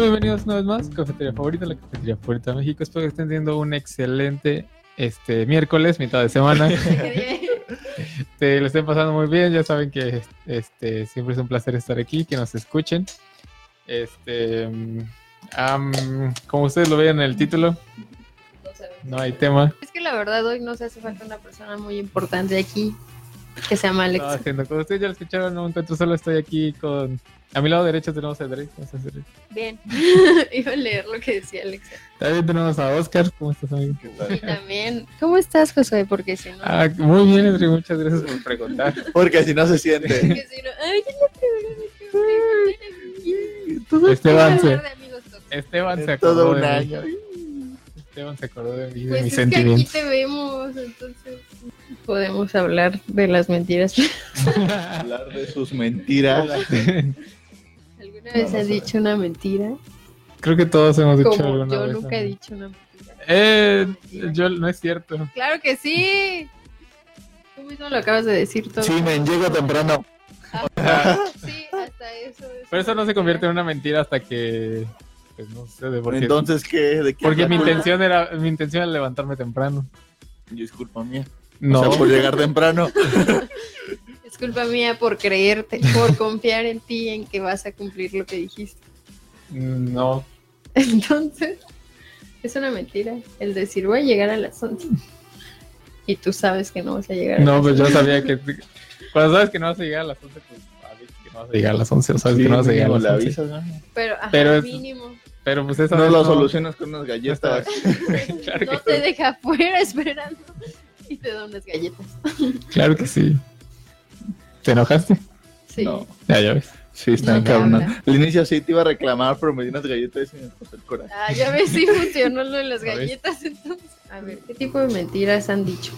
bienvenidos una vez más. Cafetería favorita, la cafetería favorita de México. Espero que estén teniendo un excelente este miércoles, mitad de semana. Te lo estén pasando muy bien. Ya saben que este siempre es un placer estar aquí, que nos escuchen. Este, am, como ustedes lo vean en el título, no hay tema. Es que la verdad hoy nos hace falta una persona muy importante aquí que se llama Alex. Haciendo, como ustedes ya lo escucharon, no encuentro solo, estoy aquí con. A mi lado derecho tenemos a Drake. Bien. Iba a leer lo que decía Alex. También tenemos a Oscar. ¿Cómo estás, amigo? Y también, ¿cómo estás, Josué? Porque si no. Ah, muy bien, Drake, muchas gracias por preguntar. Porque si no se siente. porque si no. Ay, ya Esteban se, hablar de amigos tóxicos. Esteban se En acordó todo un de mí. año. Esteban se acordó de mí, de Pues mis es que aquí sentimientos. te vemos, entonces podemos hablar de las mentiras. Hablar de sus mentiras. ¿Alguna vez has dicho una mentira? Creo que todos hemos dicho Como alguna yo vez. nunca he dicho una mentira. Eh, yo no es cierto. Claro que sí. Tú mismo lo acabas de decir todo. Sí, men, llego temprano. Ajá. Sí, hasta eso. es Pero eso no se convierte en una mentira hasta que pues no sucede porque Entonces, ¿qué? ¿De qué porque mi intención era mi intención era levantarme temprano. Disculpa mía. No. O sea, por llegar temprano. Es culpa mía por creerte, por confiar en ti, en que vas a cumplir lo que dijiste. No. Entonces, es una mentira el decir voy a llegar a las 11. Y tú sabes que no vas a llegar a No, las pues yo 11. sabía que cuando sabes que no vas a llegar a las 11, pues sabes que no vas a llegar a las 11, o sabes Sí, que no vas a llegar a las le 11. avisas, ¿no? Pero, ajá, Pero es- mínimo. Pero pues eso No vez lo solucionas con unas no galletas. estaba- claro, No te deja afuera esperando y te da unas galletas. claro que sí. ¿Te enojaste? Sí. No. Ya, ya ves. Sí, está cabrón. Al inicio sí te iba a reclamar, pero me di unas galletas y me pasó el coraje. Ah, ya ves si funcionó lo de las galletas entonces. A ver, ¿qué tipo de mentiras han dicho?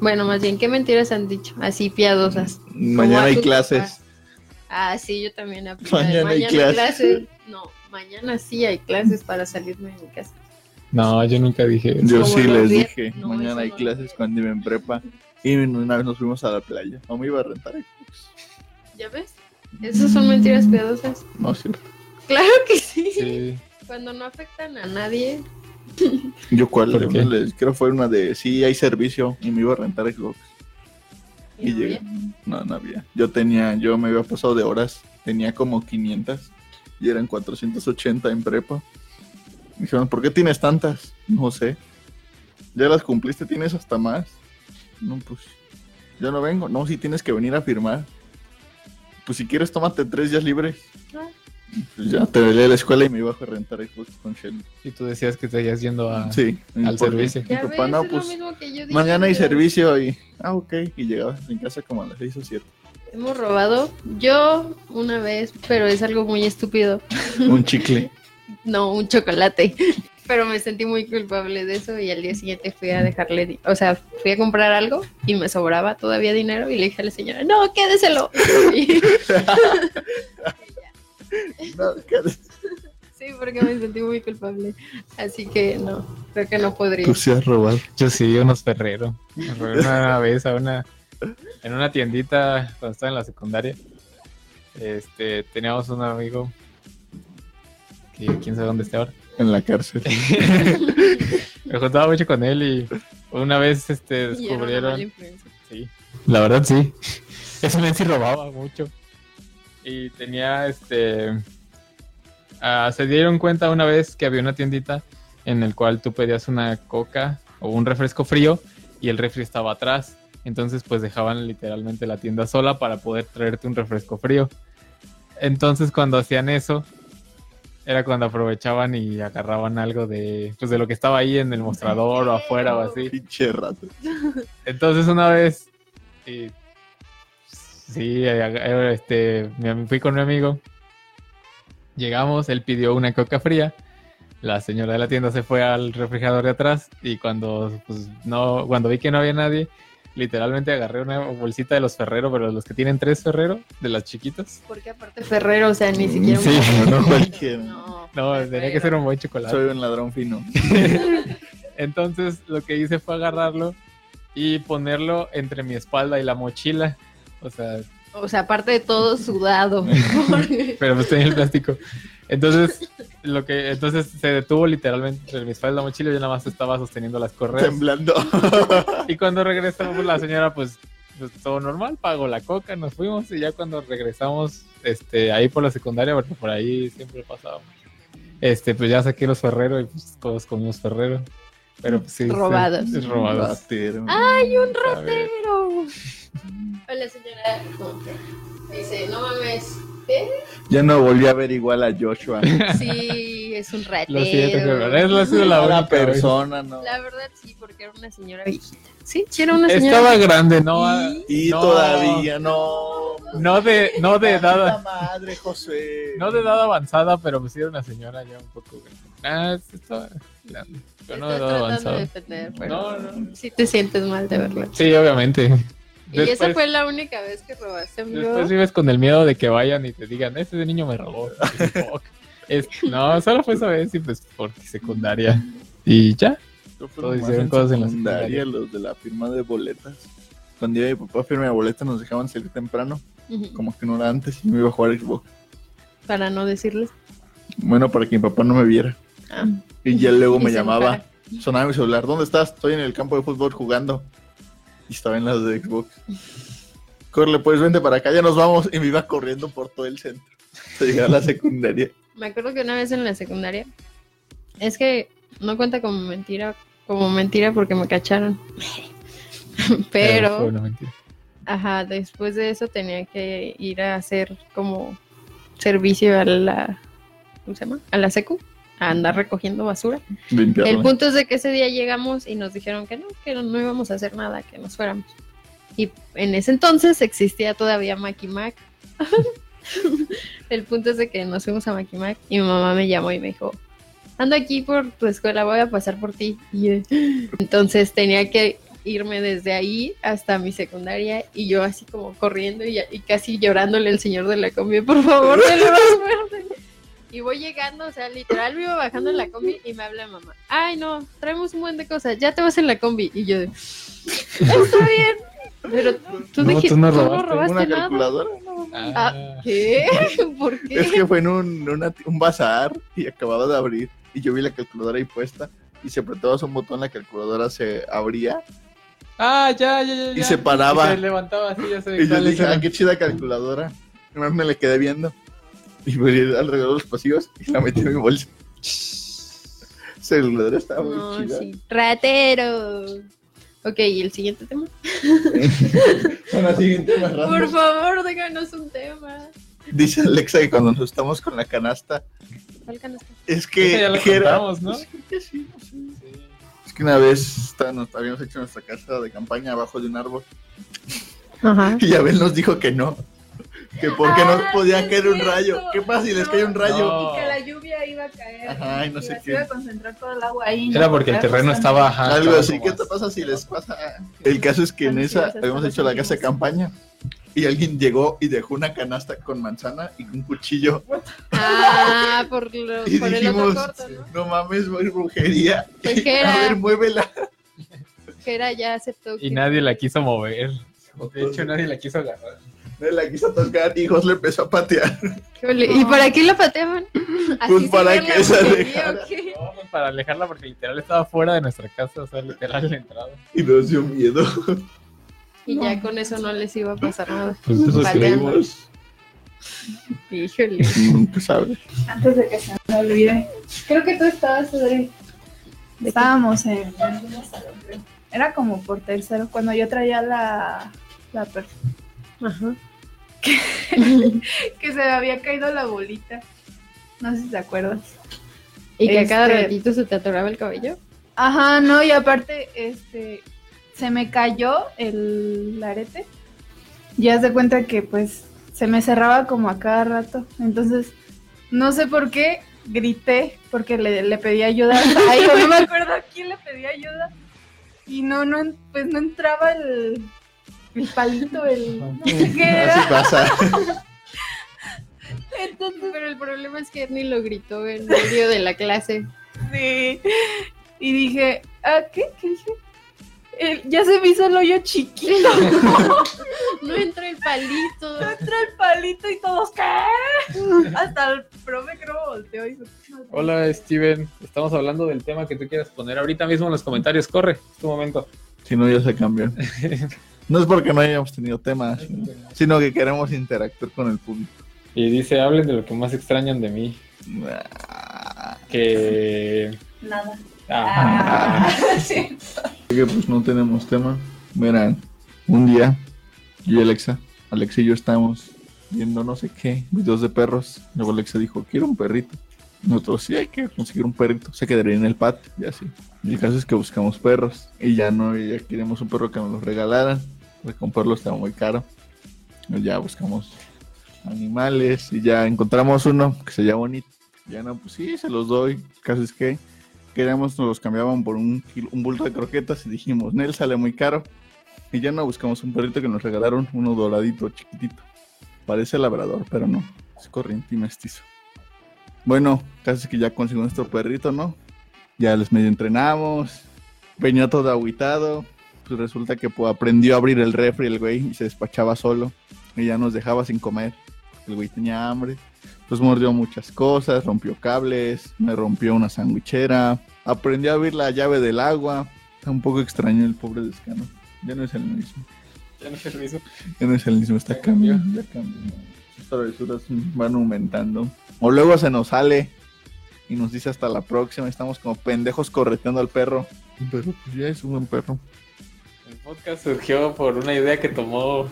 Bueno, más bien, ¿qué mentiras han dicho? Así piadosas. Mañana hay clases. papás. Ah, sí, yo también aplico. Mañana hay clases. No, mañana sí hay clases para salirme de mi casa. No, yo nunca dije eso. Yo sí les días- dije, no, mañana hay no. clases cuando iba en prepa. Y una vez nos fuimos a la playa. No me iba a rentar Xbox. ¿Ya ves? Esas son mentiras piadosas. No, es cierto. Claro que sí. Sí. Cuando no afectan a nadie. Yo cuál, les creo fue una de sí hay servicio y me iba a rentar Xbox. y Y no llegué. había. No, no había. Yo tenía, yo me había pasado de horas. Tenía como 500 y eran 480 en prepa. Dijeron, ¿por qué tienes tantas? No sé. Ya las cumpliste, tienes hasta más. No, pues yo no vengo. No, si tienes que venir a firmar. Pues si quieres, tómate tres días libres. Ah. Pues ya, te velé a la escuela y me iba a rentar Xbox con Shelly. Y tú decías que seguías yendo a... Sí, al servicio. Mi papá, no, pues dije, mañana hay pero servicio y... Ah, ok. Y llegaba en casa como a las 6 o 7. Hemos robado. Yo una vez, pero es algo muy estúpido. Un chicle. No, un chocolate. Pero me sentí muy culpable de eso y al día siguiente fui a dejarle, o sea, fui a comprar algo y me sobraba todavía dinero y le dije a la señora, no, quédeselo. Y- No, ¿qué? sí, porque me sentí muy culpable. Así que no, creo que no podría. Tú sí has robado. Yo sí, unos ferreros. Me robé una vez a una, en una tiendita cuando estaba en la secundaria. Este, teníamos un amigo que quién sabe dónde está ahora. En la cárcel. Me juntaba mucho con él y una vez este, descubrieron. Sí, la verdad sí. Ese men sí robaba mucho. Y tenía este. ah, se dieron cuenta una vez que había una tiendita en el cual tú pedías una coca o un refresco frío y el refri estaba atrás. Entonces, pues dejaban literalmente la tienda sola para poder traerte un refresco frío. Entonces, cuando hacían eso, era cuando aprovechaban y agarraban algo de, pues, de lo que estaba ahí en el mostrador o afuera o así. Pinche rato. Entonces una vez, y- sí, eh, eh, este, me fui con mi amigo, llegamos, él pidió una coca fría, la señora de la tienda se fue al refrigerador de atrás y cuando, pues, no, cuando vi que no había nadie, literalmente agarré una bolsita de los Ferrero, pero los que tienen tres Ferrero, de las chiquitas. Porque aparte Ferrero, o sea, ni siquiera un Sí. No cualquiera. No, No, tenía que ser un buen chocolate. Soy un ladrón fino. Entonces lo que hice fue agarrarlo y ponerlo entre mi espalda y la mochila. O sea, O sea, aparte de todo sudado. Pero pues tenía el plástico. Entonces, lo que, entonces se detuvo literalmente entre mis espalda y la mochila y yo nada más estaba sosteniendo las correas. Temblando. Y cuando regresamos, la señora, pues, pues, todo normal, pagó la coca, nos fuimos y ya cuando regresamos, este, ahí por la secundaria, porque por ahí siempre pasábamos, este, pues ya saqué los ferreros y pues todos comimos ferrero. Pero pues sí. Robados. sí, robados. ¡Ay, un ratero! Hola, señora. Dice, no mames. ¿Qué? Ya no volví a ver igual a Joshua. Sí, es un Lo siento, ratero. esa ha sido la persona, ¿no? La verdad sí, porque era una señora viejita. Sí, sí era una señora. Estaba grande, no, Y no, todavía no. no de, no de edad, madre, José. no de edad avanzada, pero pues sí era una señora ya un poco grande. Ah, sí estaba grande, pero no de edad de avanzada. defender, pero No, no. sí te sientes mal de verla. Sí, obviamente. Y esa Después- fue la única vez que robaste, amigo. Después vives con el miedo de que vayan y te digan, ese niño me robó. Es- no, solo fue esa vez y pues por secundaria. Y ya. Todos hicieron cosas en la secundaria, los de la firma de boletas. Cuando iba mi papá a firmar boleta nos dejaban salir temprano, Ujú. como que no era antes, y me iba a jugar Xbox. Para no decirles. Bueno, para que mi papá no me viera. Ah. Y ya luego Y me llamaba, enojara. sonaba mi celular, ¿dónde estás? Estoy en el campo de fútbol jugando. Y estaba en las de Xbox. Corre, pues vente para acá, ya nos vamos. Y me iba corriendo por todo el centro. Hasta llegar a la secundaria. Me acuerdo que una vez en la secundaria. Es que no cuenta como mentira. Como mentira porque me cacharon. Pero, una mentira. ajá, después de eso tenía que ir a hacer como servicio a la. ¿Cómo se llama? A la secu. A andar recogiendo basura. Limpiarla. El punto es de que ese día llegamos y nos dijeron que no, que no, no íbamos a hacer nada, que nos fuéramos. Y en ese entonces existía todavía Mac. El punto es de que nos fuimos a Mac y mi mamá me llamó y me dijo, ando aquí por tu escuela, voy a pasar por ti. Y entonces tenía que irme desde ahí hasta mi secundaria y yo así como corriendo y, y casi llorándole al señor de la combi, por favor, denle más fuerte. Y voy llegando, o sea, literal iba bajando en la combi y me habla mamá. Ay, no, traemos un buen de cosas, ya te vas en la combi. Y yo, está bien. Pero tú, No, dijiste, tú no tú no robaste robaste Una nada. calculadora. no. Ah, ¿Qué? ¿Por qué? Es que fue en un, una- un bazar y acababa de abrir. Y yo vi la calculadora ahí puesta. Y si apretabas un botón, la calculadora se abría. Ah, ya, ya, ya. Y ya. se paraba. Y se levantaba así, ya sé Y yo dije, ah, qué chida calculadora. Nomás me la quedé viendo. Y me fui alrededor de los pasillos y la metí en mi bolsa. Calculadora estaba muy No, chida. sí. Ratero. Ok, ¿y el siguiente tema? Bueno, siguiente random. Por favor, déjanos un tema. Dice Alexa que cuando nos estamos con la canasta, ¿Cuál canasta? es que, ya era- contamos, ¿no? Pues, creo que sí, no sé. Es que una vez estábamos- habíamos hecho nuestra casa de campaña abajo de un árbol Ajá. y Abel nos dijo que no. Que porque Ah, nos podía caer un es rayo. ¿Qué pasa si les cae un rayo? No. Y que la lluvia iba a caer. Ajá, y no sé se qué. iba a concentrar todo el agua ahí. Era ¿no? porque el terreno estaba ajá, Algo estaba así. ¿Qué te pasa si les pasa? El caso es que en esa habíamos hecho la casa de campaña y alguien llegó y dejó una canasta con manzana y un cuchillo. Ah, por, lo- Y por el dijimos, otro corto, ¿no? no mames, voy brujería. Pues que A ver, muévela. que era ya aceptó que Y nadie la quiso mover. De hecho, nadie la quiso agarrar. La quiso tocar y Jos le empezó a patear. ¿Y para qué la pateaban? ¿Así Pues para que se alejara. No, pues, para alejarla porque literal estaba fuera de nuestra casa, o sea, literal la entrada. Y nos dio miedo. Y ya con eso no les iba a pasar nada. Pues eso creímos. Híjole. Nunca sabe. Antes de que se me olvide. Creo que tú estabas, Adri. Estábamos en. Era como por tercero, cuando yo traía la. La per- Ajá. que se me había caído la bolita. No sé si te acuerdas. Y que a cada Este- ratito se te atoraba el cabello. Ajá, no, y aparte, este, se me cayó el arete. Y haz de cuenta que pues se me cerraba como a cada rato. Entonces, no sé por qué grité, porque le, le pedí ayuda. Ay, no me acuerdo a quién le pedí ayuda. Y no, no, pues no entraba el, el palito, el... No sé qué Así pasa. Entonces, Pero el problema es que Ernie lo gritó en medio de la clase. sí. Y dije, ¿ah, qué? ¿Qué dije? El- ya se me hizo el hoyo chiquito. No entra el palito. Entra el palito y todos, ¿qué? Hasta el profe creo volteó y dijo, Hola Steven, estamos hablando del tema que tú quieras poner ahorita mismo en los comentarios. Corre, es tu momento. Si no, ya se cambió. No es porque no hayamos tenido temas, sino- sino que queremos interactuar con el público. Y dice, hablen de lo que más extrañan de mí. Ah, Que... Nada. Ah, sí. Que pues no tenemos tema. Verán, un día yo y Alexa, Alexa y yo estábamos viendo no sé qué, videos de perros. Luego Alexa dijo, quiero un perrito. Nosotros sí hay que conseguir un perrito. Se quedaría en el patio y así. Y el caso es que buscamos perros. Y ya no, ya queríamos un perro que nos los regalaran. Porque comprarlo estaba muy caro. Ya buscamos animales y ya encontramos uno que se bonito. Ya no, pues sí, se los doy. El caso es que queríamos, nos los cambiaban por un, kilo- un bulto de croquetas y dijimos, Nel sale muy caro. Y ya no buscamos un perrito que nos regalaron, uno doradito, chiquitito. Parece labrador, pero no, es corriente y mestizo. Bueno, casi que ya conseguimos nuestro perrito, ¿no? Ya les medio entrenamos, venía todo agüitado. Pues resulta que pues, aprendió a abrir el refri el güey y se despachaba solo. Y ya nos dejaba sin comer. El güey tenía hambre. Pues mordió muchas cosas, rompió cables, me rompió una sandwichera, aprendió a abrir la llave del agua. Está un poco extraño el pobre descano. Ya no es el mismo. ya no se lo hizo. Ya no es el mismo, está cambiando. Ya cambió. Sus travesuras van aumentando. O luego se nos sale y nos dice hasta la próxima. Estamos como pendejos correteando al perro. Pero pues ya es un buen perro. El podcast surgió por una idea que tomó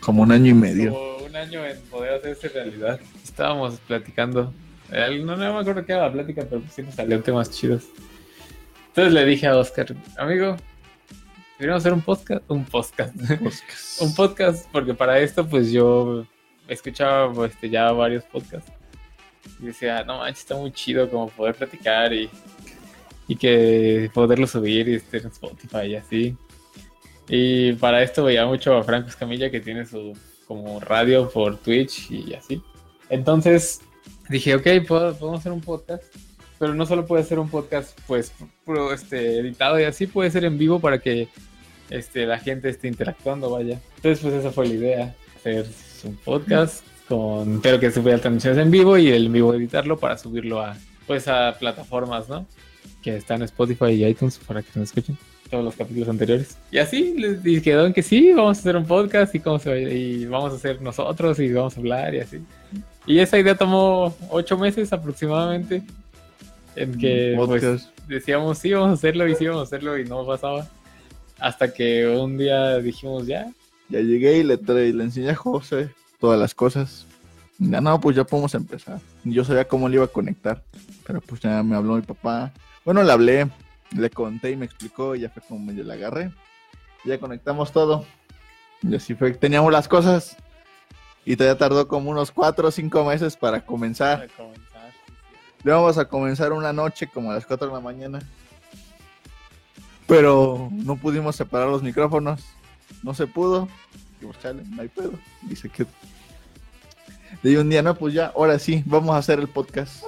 Como un año y medio. como un año en poder hacerse realidad. Estábamos platicando. Eh, No, no me acuerdo qué era la plática, pero sí nos salieron temas chidos. Entonces le dije a Oscar, amigo, queríamos hacer un podcast, un podcast, un podcast, porque para esto pues yo escuchaba pues, este, ya varios podcasts. Y decía, no manches, está muy chido como poder platicar y, y que poderlo subir y estar en Spotify y así. Y para esto veía mucho a Franco Escamilla que tiene su como radio por Twitch y así. Entonces dije, ok, puedo- podemos hacer un podcast, pero no solo puede ser un podcast pues este, editado y así, puede ser en vivo para que este, la gente esté interactuando, vaya. Entonces pues esa fue la idea, hacer un podcast con, pero que subiera transmisiones en vivo y el vivo editarlo para subirlo a pues a plataformas, ¿no? Que están Spotify y iTunes para que nos escuchen todos los capítulos anteriores. Y así les en que sí, vamos a hacer un podcast y cómo se va- y vamos a hacer nosotros y vamos a hablar y así. Y esa idea tomó ocho meses aproximadamente. En que pues, Podcast. decíamos sí, vamos a hacerlo y sí, vamos a hacerlo y no pasaba. Hasta que un día dijimos ya, Ya llegué y le, tra- y le enseñé a José todas las cosas. Ya no, pues ya podemos empezar. Yo sabía cómo le iba a conectar. Pero pues ya me habló mi papá. Bueno, le hablé, le conté y me explicó. Y ya fue como medio le agarré. Ya conectamos todo. Y así fue. Teníamos las cosas. Y todavía tardó como unos cuatro o cinco meses para comenzar. para comenzar. Le vamos a comenzar una noche como a las 4 de la mañana. Pero no pudimos separar los micrófonos. No se pudo. Y pues chale, no hay pedo. Y se quedó. Di un día, no, pues ya, ahora sí, vamos a hacer el podcast.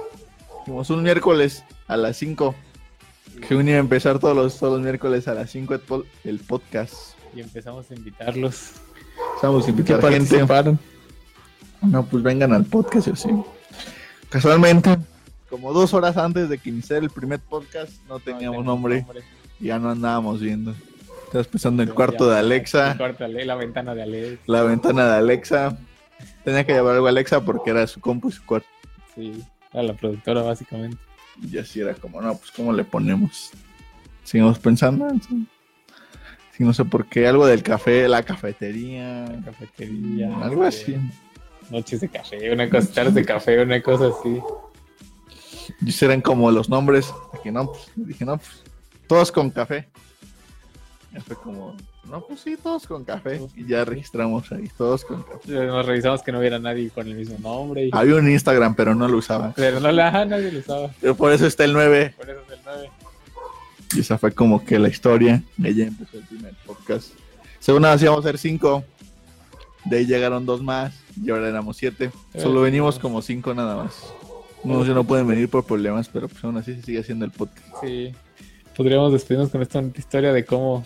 Dijimos un miércoles a las 5. Que a empezar todos los, todos los miércoles a las 5 el, po- el podcast. Y empezamos a invitarlos. Vamos a invitar gente. participaron. No, pues vengan al podcast y así. Casualmente, como dos horas antes de que iniciara el primer podcast, no teníamos nombre. Ya no andábamos viendo. Estás pensando en el cuarto de El Alexa, cuarto de Ale- la ventana de Alexa. la ventana de Alexa. Tenía que llevar algo a Alexa porque era su compu y su cuarto. Sí, era la productora básicamente. Y así era como, no, pues ¿cómo le ponemos? Seguimos pensando. sí. Sí, no sé por qué, algo del café, la cafetería, La cafetería. algo este, así. Noches de café, una cosa, tardes de café, una cosa así. Y eran como los nombres. Dije, no, pues, dije, no, pues, todos con café. Fue como, no, pues sí, todos con café. Y ya registramos ahí, todos con café. Nos revisamos que no hubiera nadie con el mismo nombre. Y... Había un Instagram, pero no lo usaba. Pero no la nadie lo usaba. Pero por eso está el 9. Por eso es el 9. Y esa fue como que la historia. De ahí empezó el primer podcast. Según nada, íbamos a ser 5. De ahí llegaron dos más. Y ahora éramos 7. Solo venimos como 5 nada más. Ya no pueden venir por problemas, pero pues aún así se sigue haciendo el podcast. Sí. Podríamos despedirnos con esta historia de cómo,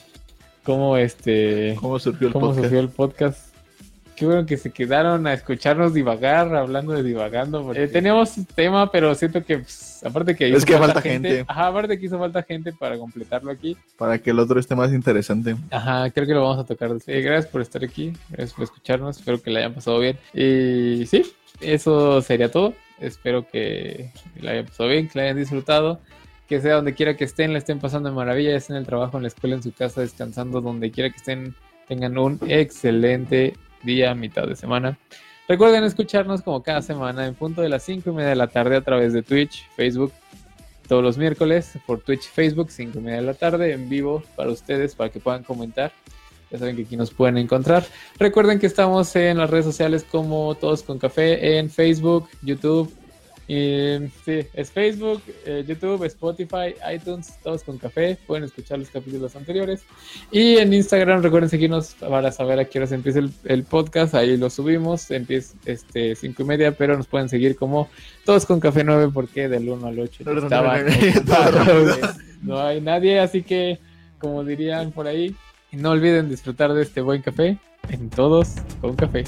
cómo este, ¿Cómo surgió el cómo podcast? surgió el podcast. Qué bueno que se quedaron a escucharnos divagar, hablando de divagando. porque teníamos tema, pero siento que, pues, aparte que Es hizo que falta gente. Ajá, aparte que hizo falta gente para completarlo aquí. Para que el otro esté más interesante. Ajá, creo que lo vamos a tocar. Eh, gracias por estar aquí, gracias por escucharnos, espero que le hayan pasado bien. Y sí, eso sería todo. Espero que le hayan pasado bien, que le hayan disfrutado. Que sea donde quiera que estén, le estén pasando de maravilla, ya estén en el trabajo, en la escuela, en su casa, descansando, donde quiera que estén, tengan un excelente día, mitad de semana. Recuerden escucharnos como cada semana en punto de las 5 y media de la tarde a través de Twitch, Facebook, todos los miércoles por Twitch, Facebook, 5 y media de la tarde en vivo para ustedes, para que puedan comentar. Ya saben que aquí nos pueden encontrar. Recuerden que estamos en las redes sociales como Todos con Café, en Facebook, YouTube. Y, sí, es Facebook, eh, YouTube, Spotify, iTunes, Todos con Café. Pueden escuchar los capítulos anteriores. Y en Instagram, recuerden seguirnos para saber a qué horas empieza el, el podcast. Ahí lo subimos, empieza este 5 y media, pero nos pueden seguir como Todos con Café 9 porque del 1 al 8 No, no, no, estaban no, no, no, ocupados. no, No hay nadie, así que, como dirían por ahí, no olviden disfrutar de este buen café en Todos con Café.